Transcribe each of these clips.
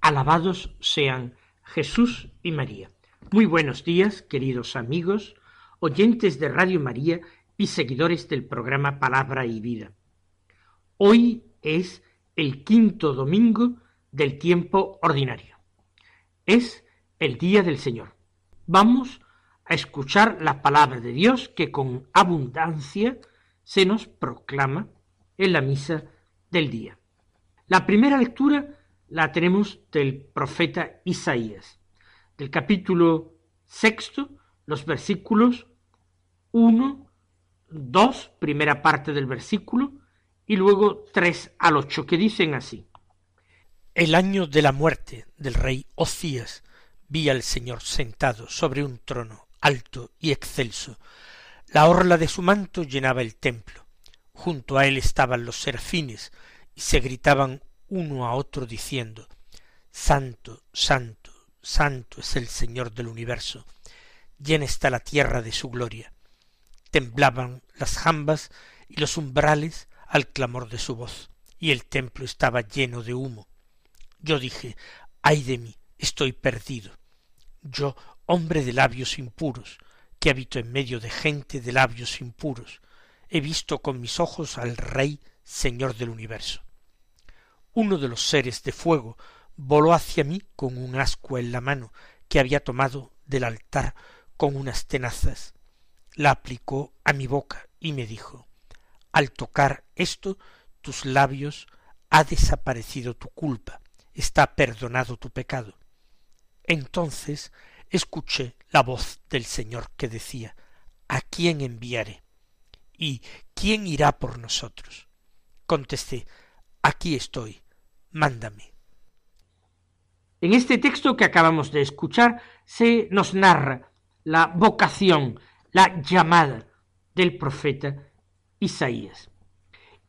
Alabados sean Jesús y María. Muy buenos días, queridos amigos, oyentes de Radio María y seguidores del programa Palabra y Vida. Hoy es el quinto domingo del tiempo ordinario. Es el día del Señor. Vamos a escuchar la palabra de Dios que con abundancia se nos proclama en la misa del día. La primera lectura la tenemos del profeta Isaías, del capítulo sexto, los versículos 1, 2, primera parte del versículo, y luego 3 al 8, que dicen así. El año de la muerte del rey Ocías vi al Señor sentado sobre un trono alto y excelso, la orla de su manto llenaba el templo. Junto a él estaban los serafines y se gritaban uno a otro diciendo Santo, santo, santo es el Señor del universo. Llena está la tierra de su gloria. Temblaban las jambas y los umbrales al clamor de su voz, y el templo estaba lleno de humo. Yo dije, ay de mí, estoy perdido. Yo, hombre de labios impuros, que habito en medio de gente de labios impuros, he visto con mis ojos al Rey, Señor del universo. Uno de los seres de fuego voló hacia mí con un ascua en la mano que había tomado del altar con unas tenazas. La aplicó a mi boca y me dijo Al tocar esto, tus labios ha desaparecido tu culpa, está perdonado tu pecado. Entonces escuché la voz del Señor que decía ¿A quién enviaré? ¿Y quién irá por nosotros? Contesté Aquí estoy, mándame. En este texto que acabamos de escuchar se nos narra la vocación, la llamada del profeta Isaías.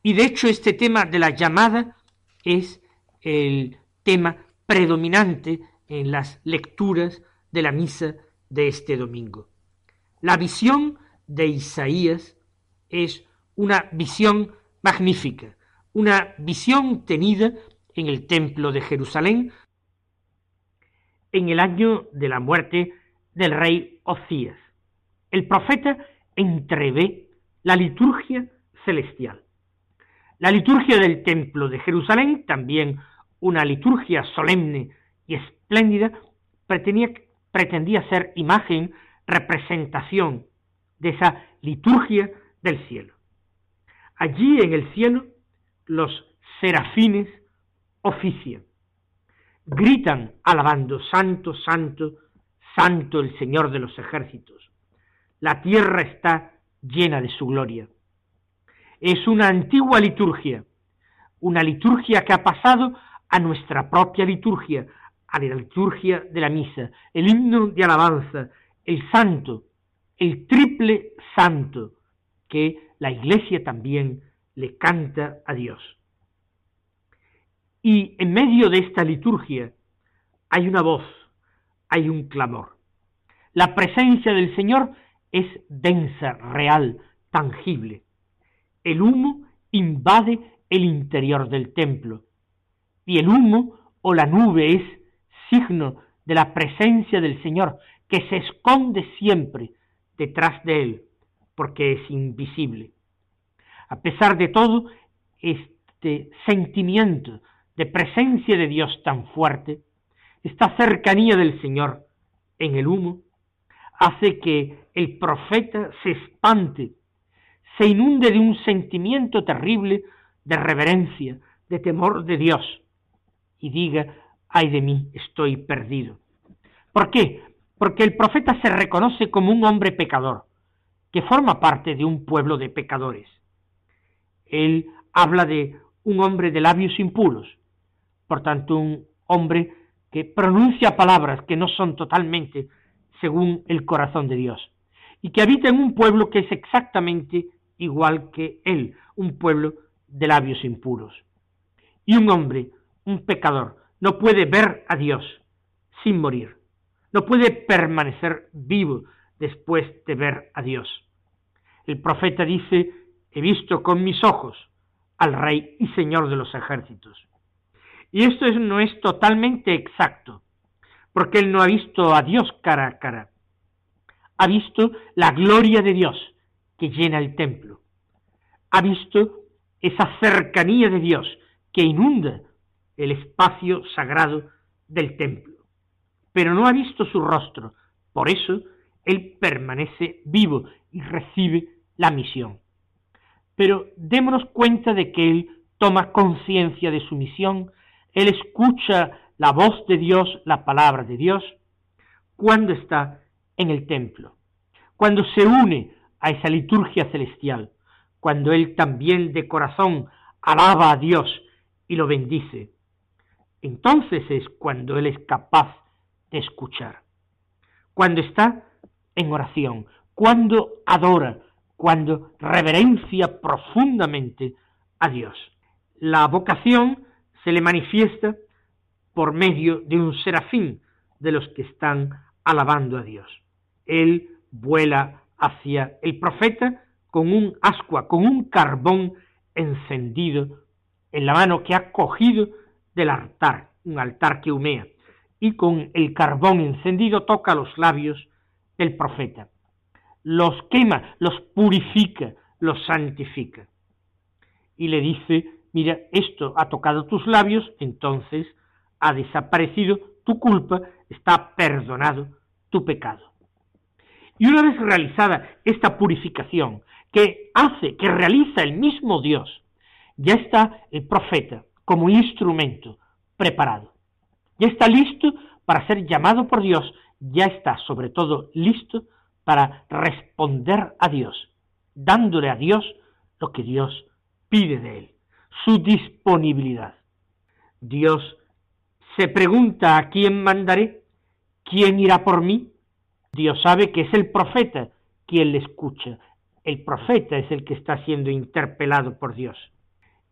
Y de hecho este tema de la llamada es el tema predominante en las lecturas de la misa de este domingo. La visión de Isaías es una visión magnífica, una visión tenida en el templo de Jerusalén en el año de la muerte del rey Ocías. El profeta entrevé la liturgia celestial. La liturgia del templo de Jerusalén, también una liturgia solemne y espléndida, pretendía, pretendía ser imagen, representación de esa liturgia del cielo. Allí en el cielo los serafines ofician, gritan alabando, Santo, Santo, Santo el Señor de los ejércitos. La tierra está llena de su gloria. Es una antigua liturgia, una liturgia que ha pasado a nuestra propia liturgia, a la liturgia de la misa, el himno de alabanza, el santo, el triple santo, que la iglesia también le canta a Dios. Y en medio de esta liturgia hay una voz, hay un clamor. La presencia del Señor es densa, real, tangible. El humo invade el interior del templo y el humo o la nube es signo de la presencia del Señor que se esconde siempre detrás de él porque es invisible. A pesar de todo, este sentimiento de presencia de Dios tan fuerte, esta cercanía del Señor en el humo, hace que el profeta se espante, se inunde de un sentimiento terrible de reverencia, de temor de Dios, y diga, ay de mí, estoy perdido. ¿Por qué? Porque el profeta se reconoce como un hombre pecador, que forma parte de un pueblo de pecadores. Él habla de un hombre de labios impuros, por tanto un hombre que pronuncia palabras que no son totalmente según el corazón de Dios, y que habita en un pueblo que es exactamente igual que él, un pueblo de labios impuros. Y un hombre, un pecador, no puede ver a Dios sin morir, no puede permanecer vivo después de ver a Dios. El profeta dice, he visto con mis ojos al Rey y Señor de los ejércitos. Y esto no es totalmente exacto, porque él no ha visto a Dios cara a cara. Ha visto la gloria de Dios que llena el templo. Ha visto esa cercanía de Dios que inunda el espacio sagrado del templo. Pero no ha visto su rostro. Por eso él permanece vivo y recibe la misión. Pero démonos cuenta de que él toma conciencia de su misión, él escucha la voz de Dios, la palabra de Dios, cuando está en el templo, cuando se une a esa liturgia celestial, cuando él también de corazón alaba a Dios y lo bendice. Entonces es cuando él es capaz de escuchar, cuando está en oración, cuando adora, cuando reverencia profundamente a Dios. La vocación se le manifiesta por medio de un serafín de los que están alabando a Dios. Él vuela hacia el profeta con un ascua, con un carbón encendido en la mano que ha cogido del altar, un altar que humea, y con el carbón encendido toca los labios del profeta. Los quema, los purifica, los santifica. Y le dice, mira, esto ha tocado tus labios, entonces ha desaparecido tu culpa, está perdonado tu pecado. Y una vez realizada esta purificación, que hace, que realiza el mismo Dios, ya está el profeta como instrumento preparado. Ya está listo para ser llamado por Dios, ya está sobre todo listo para responder a Dios, dándole a Dios lo que Dios pide de él, su disponibilidad. Dios se pregunta a quién mandaré, quién irá por mí. Dios sabe que es el profeta quien le escucha. El profeta es el que está siendo interpelado por Dios.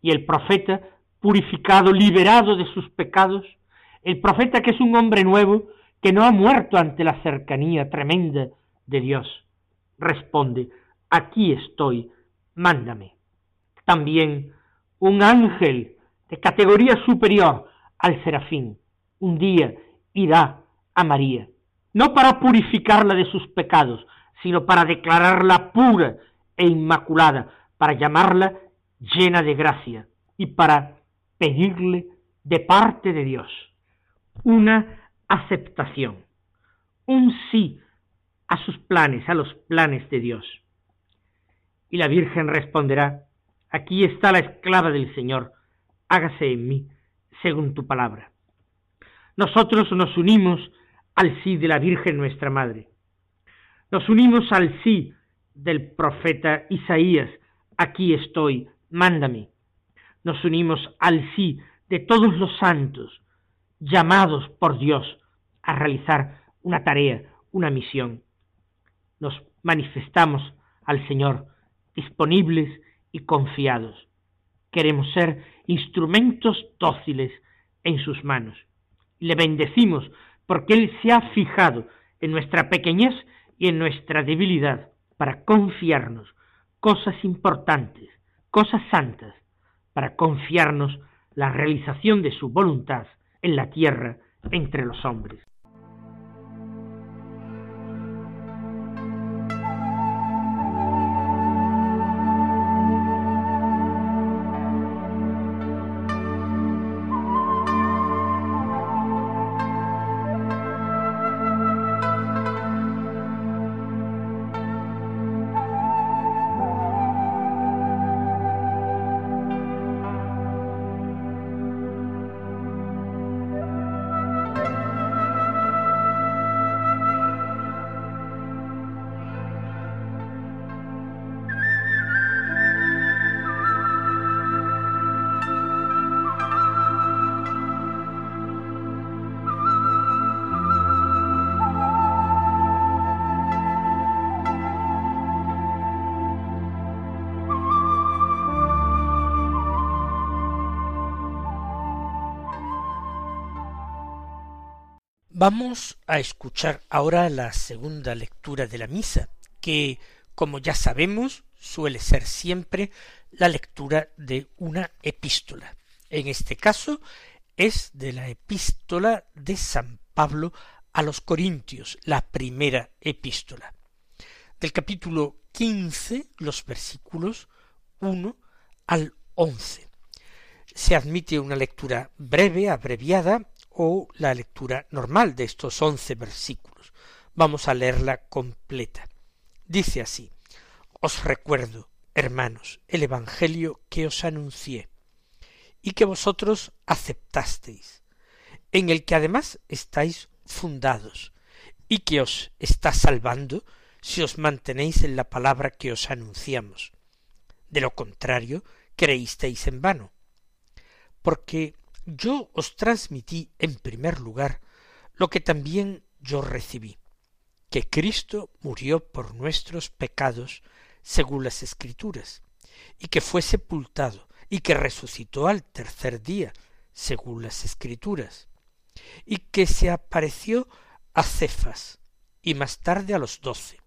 Y el profeta, purificado, liberado de sus pecados, el profeta que es un hombre nuevo, que no ha muerto ante la cercanía tremenda de Dios, responde, aquí estoy, mándame. También un ángel de categoría superior al serafín, un día irá a María, no para purificarla de sus pecados, sino para declararla pura e inmaculada, para llamarla llena de gracia y para pedirle de parte de Dios una aceptación, un sí a sus planes, a los planes de Dios. Y la Virgen responderá, aquí está la esclava del Señor, hágase en mí según tu palabra. Nosotros nos unimos al sí de la Virgen nuestra Madre. Nos unimos al sí del profeta Isaías, aquí estoy, mándame. Nos unimos al sí de todos los santos, llamados por Dios a realizar una tarea, una misión. Nos manifestamos al Señor disponibles y confiados. Queremos ser instrumentos dóciles en sus manos. Le bendecimos porque Él se ha fijado en nuestra pequeñez y en nuestra debilidad para confiarnos cosas importantes, cosas santas, para confiarnos la realización de su voluntad en la tierra entre los hombres. Vamos a escuchar ahora la segunda lectura de la misa, que, como ya sabemos, suele ser siempre la lectura de una epístola. En este caso es de la epístola de San Pablo a los Corintios, la primera epístola. Del capítulo quince, los versículos uno al once. Se admite una lectura breve, abreviada, o la lectura normal de estos once versículos. Vamos a leerla completa. Dice así Os recuerdo, hermanos, el Evangelio que os anuncié, y que vosotros aceptasteis, en el que además estáis fundados, y que os está salvando si os mantenéis en la palabra que os anunciamos. De lo contrario, creísteis en vano. Porque yo os transmití en primer lugar lo que también yo recibí, que Cristo murió por nuestros pecados según las Escrituras, y que fue sepultado, y que resucitó al tercer día según las Escrituras, y que se apareció a Cefas, y más tarde a los doce.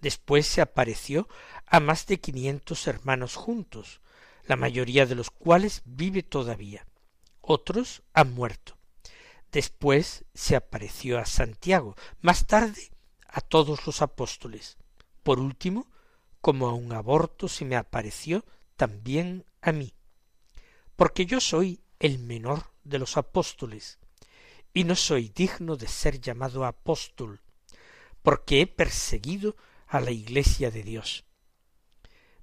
Después se apareció a más de quinientos hermanos juntos, la mayoría de los cuales vive todavía otros han muerto. Después se apareció a Santiago, más tarde a todos los apóstoles. Por último, como a un aborto se me apareció también a mí, porque yo soy el menor de los apóstoles, y no soy digno de ser llamado apóstol, porque he perseguido a la iglesia de Dios.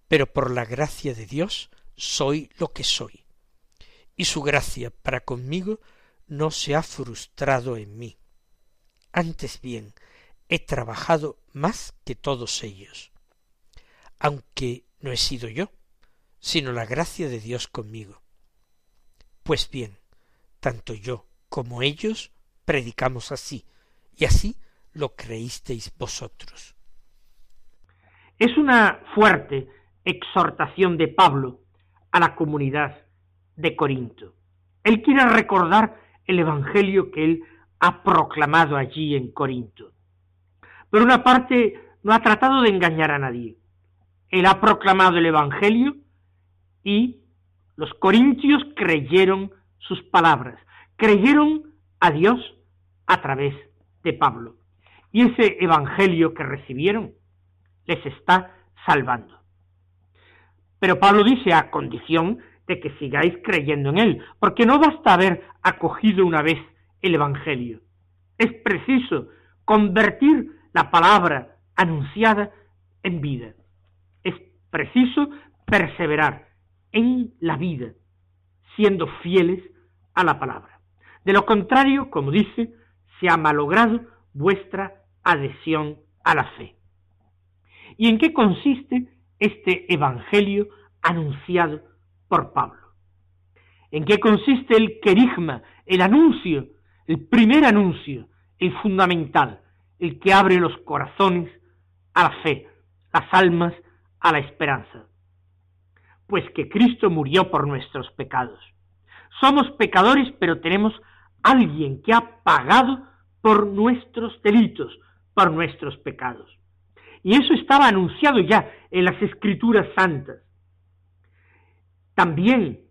Pero por la gracia de Dios soy lo que soy y su gracia para conmigo no se ha frustrado en mí. Antes bien, he trabajado más que todos ellos, aunque no he sido yo, sino la gracia de Dios conmigo. Pues bien, tanto yo como ellos predicamos así, y así lo creísteis vosotros. Es una fuerte exhortación de Pablo a la comunidad de Corinto. Él quiere recordar el Evangelio que él ha proclamado allí en Corinto. Por una parte, no ha tratado de engañar a nadie. Él ha proclamado el Evangelio y los corintios creyeron sus palabras, creyeron a Dios a través de Pablo. Y ese Evangelio que recibieron les está salvando. Pero Pablo dice a condición de que sigáis creyendo en Él, porque no basta haber acogido una vez el Evangelio. Es preciso convertir la palabra anunciada en vida. Es preciso perseverar en la vida, siendo fieles a la palabra. De lo contrario, como dice, se ha malogrado vuestra adhesión a la fe. ¿Y en qué consiste este Evangelio anunciado por Pablo. ¿En qué consiste el querigma, el anuncio, el primer anuncio, el fundamental, el que abre los corazones a la fe, las almas a la esperanza? Pues que Cristo murió por nuestros pecados. Somos pecadores, pero tenemos alguien que ha pagado por nuestros delitos, por nuestros pecados. Y eso estaba anunciado ya en las escrituras santas también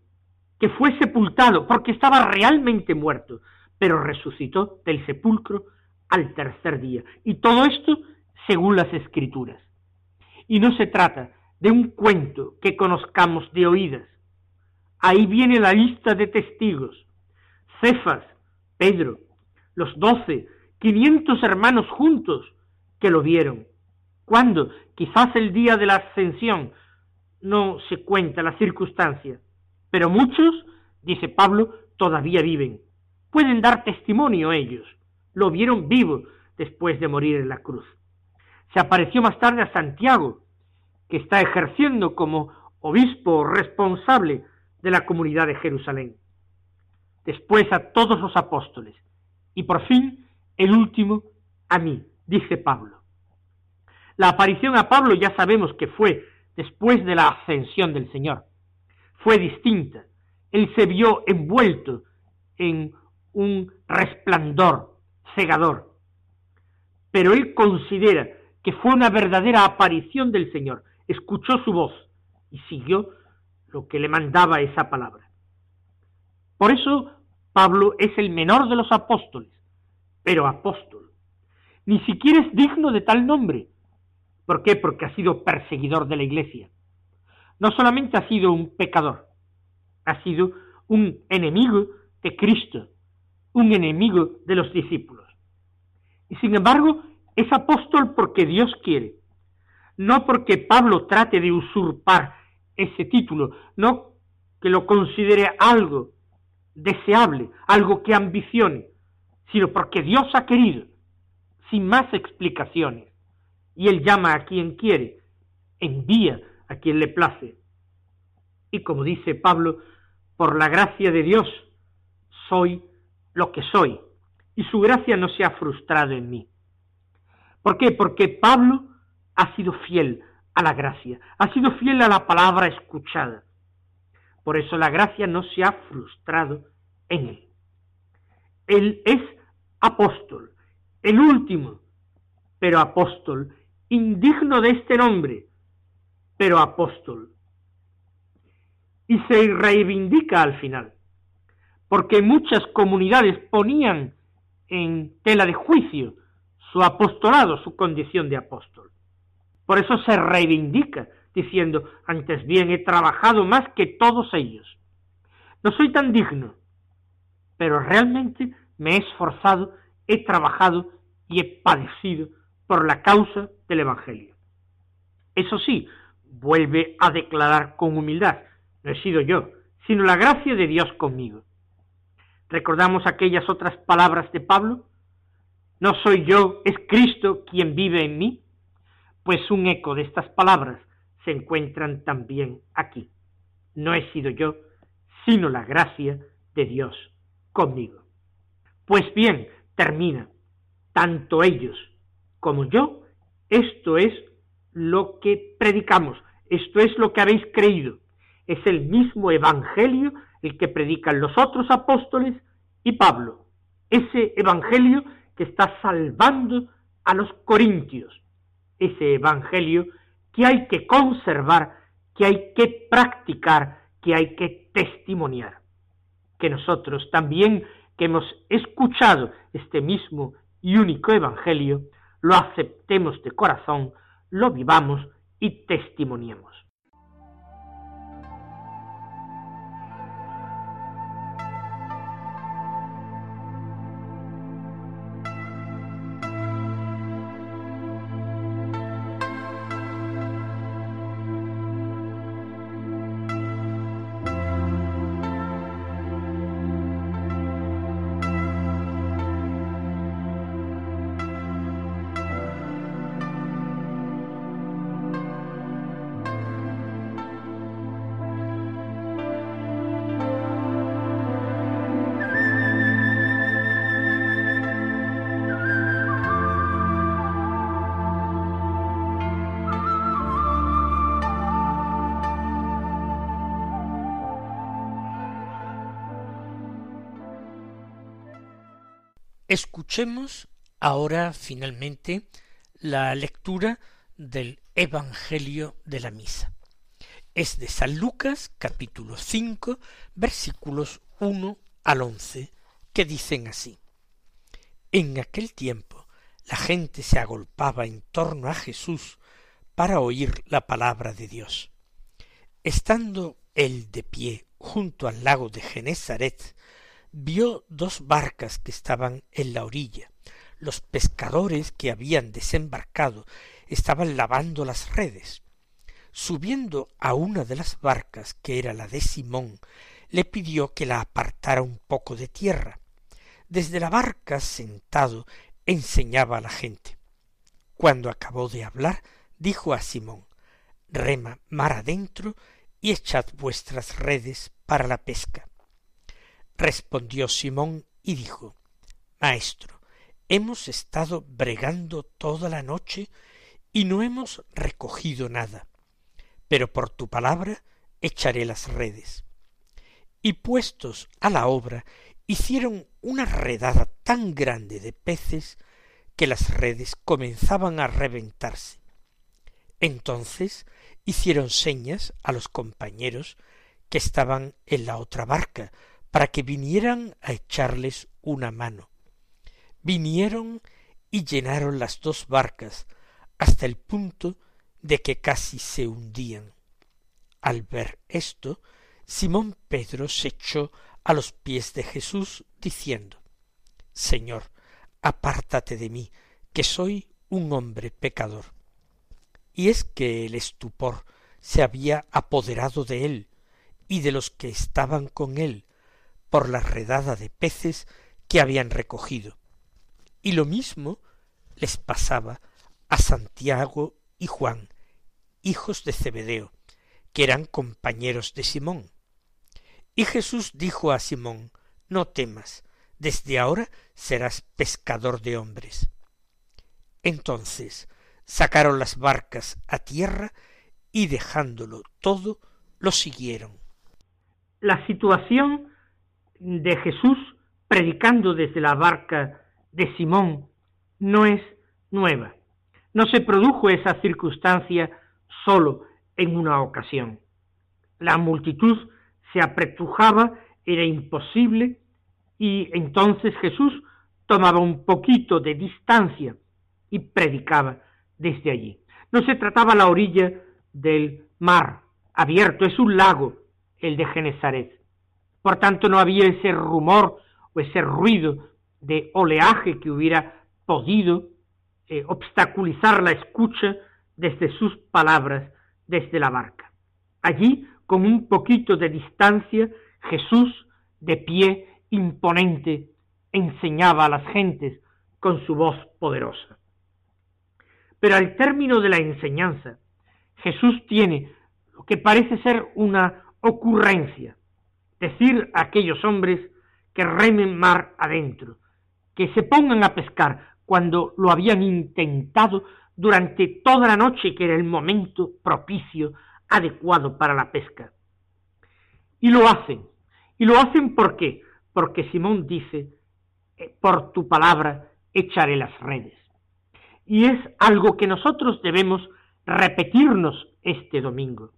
que fue sepultado porque estaba realmente muerto, pero resucitó del sepulcro al tercer día. Y todo esto según las escrituras. Y no se trata de un cuento que conozcamos de oídas. Ahí viene la lista de testigos. Cefas, Pedro, los doce, quinientos hermanos juntos que lo vieron. ¿Cuándo? Quizás el día de la ascensión, no se cuenta la circunstancia, pero muchos, dice Pablo, todavía viven. Pueden dar testimonio ellos. Lo vieron vivo después de morir en la cruz. Se apareció más tarde a Santiago, que está ejerciendo como obispo responsable de la comunidad de Jerusalén. Después a todos los apóstoles. Y por fin, el último, a mí, dice Pablo. La aparición a Pablo ya sabemos que fue después de la ascensión del Señor. Fue distinta. Él se vio envuelto en un resplandor cegador. Pero él considera que fue una verdadera aparición del Señor, escuchó su voz y siguió lo que le mandaba esa palabra. Por eso Pablo es el menor de los apóstoles, pero apóstol. Ni siquiera es digno de tal nombre. ¿Por qué? Porque ha sido perseguidor de la iglesia. No solamente ha sido un pecador, ha sido un enemigo de Cristo, un enemigo de los discípulos. Y sin embargo, es apóstol porque Dios quiere, no porque Pablo trate de usurpar ese título, no que lo considere algo deseable, algo que ambicione, sino porque Dios ha querido, sin más explicaciones. Y Él llama a quien quiere, envía a quien le place. Y como dice Pablo, por la gracia de Dios soy lo que soy, y su gracia no se ha frustrado en mí. ¿Por qué? Porque Pablo ha sido fiel a la gracia, ha sido fiel a la palabra escuchada. Por eso la gracia no se ha frustrado en él. Él es apóstol, el último, pero apóstol, indigno de este nombre, pero apóstol. Y se reivindica al final, porque muchas comunidades ponían en tela de juicio su apostolado, su condición de apóstol. Por eso se reivindica, diciendo, antes bien he trabajado más que todos ellos. No soy tan digno, pero realmente me he esforzado, he trabajado y he padecido por la causa del Evangelio. Eso sí, vuelve a declarar con humildad, no he sido yo, sino la gracia de Dios conmigo. ¿Recordamos aquellas otras palabras de Pablo? No soy yo, es Cristo quien vive en mí. Pues un eco de estas palabras se encuentran también aquí. No he sido yo, sino la gracia de Dios conmigo. Pues bien, termina, tanto ellos como yo, esto es lo que predicamos, esto es lo que habéis creído, es el mismo Evangelio el que predican los otros apóstoles y Pablo, ese Evangelio que está salvando a los corintios, ese Evangelio que hay que conservar, que hay que practicar, que hay que testimoniar. Que nosotros también, que hemos escuchado este mismo y único Evangelio, lo aceptemos de corazón, lo vivamos y testimoniemos. Escuchemos ahora finalmente la lectura del Evangelio de la Misa. Es de San Lucas capítulo 5 versículos 1 al 11 que dicen así. En aquel tiempo la gente se agolpaba en torno a Jesús para oír la palabra de Dios. Estando él de pie junto al lago de Genezaret, vio dos barcas que estaban en la orilla. Los pescadores que habían desembarcado estaban lavando las redes. Subiendo a una de las barcas, que era la de Simón, le pidió que la apartara un poco de tierra. Desde la barca, sentado, enseñaba a la gente. Cuando acabó de hablar, dijo a Simón Rema mar adentro y echad vuestras redes para la pesca. Respondió Simón y dijo Maestro, hemos estado bregando toda la noche y no hemos recogido nada, pero por tu palabra echaré las redes. Y puestos a la obra, hicieron una redada tan grande de peces que las redes comenzaban a reventarse. Entonces hicieron señas a los compañeros que estaban en la otra barca para que vinieran a echarles una mano. Vinieron y llenaron las dos barcas hasta el punto de que casi se hundían. Al ver esto, Simón Pedro se echó a los pies de Jesús diciendo Señor, apártate de mí, que soy un hombre pecador. Y es que el estupor se había apoderado de él y de los que estaban con él por la redada de peces que habían recogido. Y lo mismo les pasaba a Santiago y Juan, hijos de Zebedeo, que eran compañeros de Simón. Y Jesús dijo a Simón, No temas, desde ahora serás pescador de hombres. Entonces sacaron las barcas a tierra y dejándolo todo, lo siguieron. La situación de Jesús predicando desde la barca de Simón no es nueva. No se produjo esa circunstancia solo en una ocasión. La multitud se apretujaba, era imposible, y entonces Jesús tomaba un poquito de distancia y predicaba desde allí. No se trataba la orilla del mar abierto, es un lago, el de Genezaret. Por tanto, no había ese rumor o ese ruido de oleaje que hubiera podido eh, obstaculizar la escucha desde sus palabras desde la barca. Allí, con un poquito de distancia, Jesús, de pie, imponente, enseñaba a las gentes con su voz poderosa. Pero al término de la enseñanza, Jesús tiene lo que parece ser una ocurrencia, decir a aquellos hombres que remen mar adentro, que se pongan a pescar cuando lo habían intentado durante toda la noche, que era el momento propicio, adecuado para la pesca. Y lo hacen. ¿Y lo hacen por qué? Porque Simón dice, eh, por tu palabra echaré las redes. Y es algo que nosotros debemos repetirnos este domingo.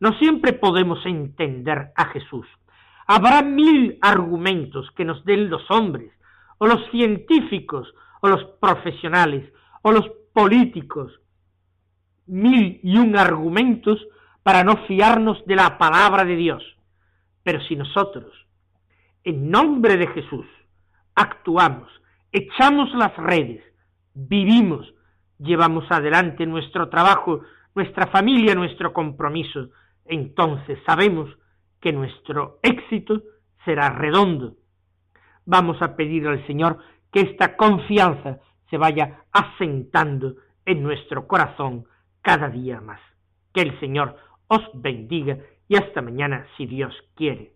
No siempre podemos entender a Jesús. Habrá mil argumentos que nos den los hombres, o los científicos, o los profesionales, o los políticos, mil y un argumentos para no fiarnos de la palabra de Dios. Pero si nosotros, en nombre de Jesús, actuamos, echamos las redes, vivimos, llevamos adelante nuestro trabajo, nuestra familia, nuestro compromiso, entonces sabemos que nuestro éxito será redondo. Vamos a pedir al Señor que esta confianza se vaya asentando en nuestro corazón cada día más. Que el Señor os bendiga y hasta mañana si Dios quiere.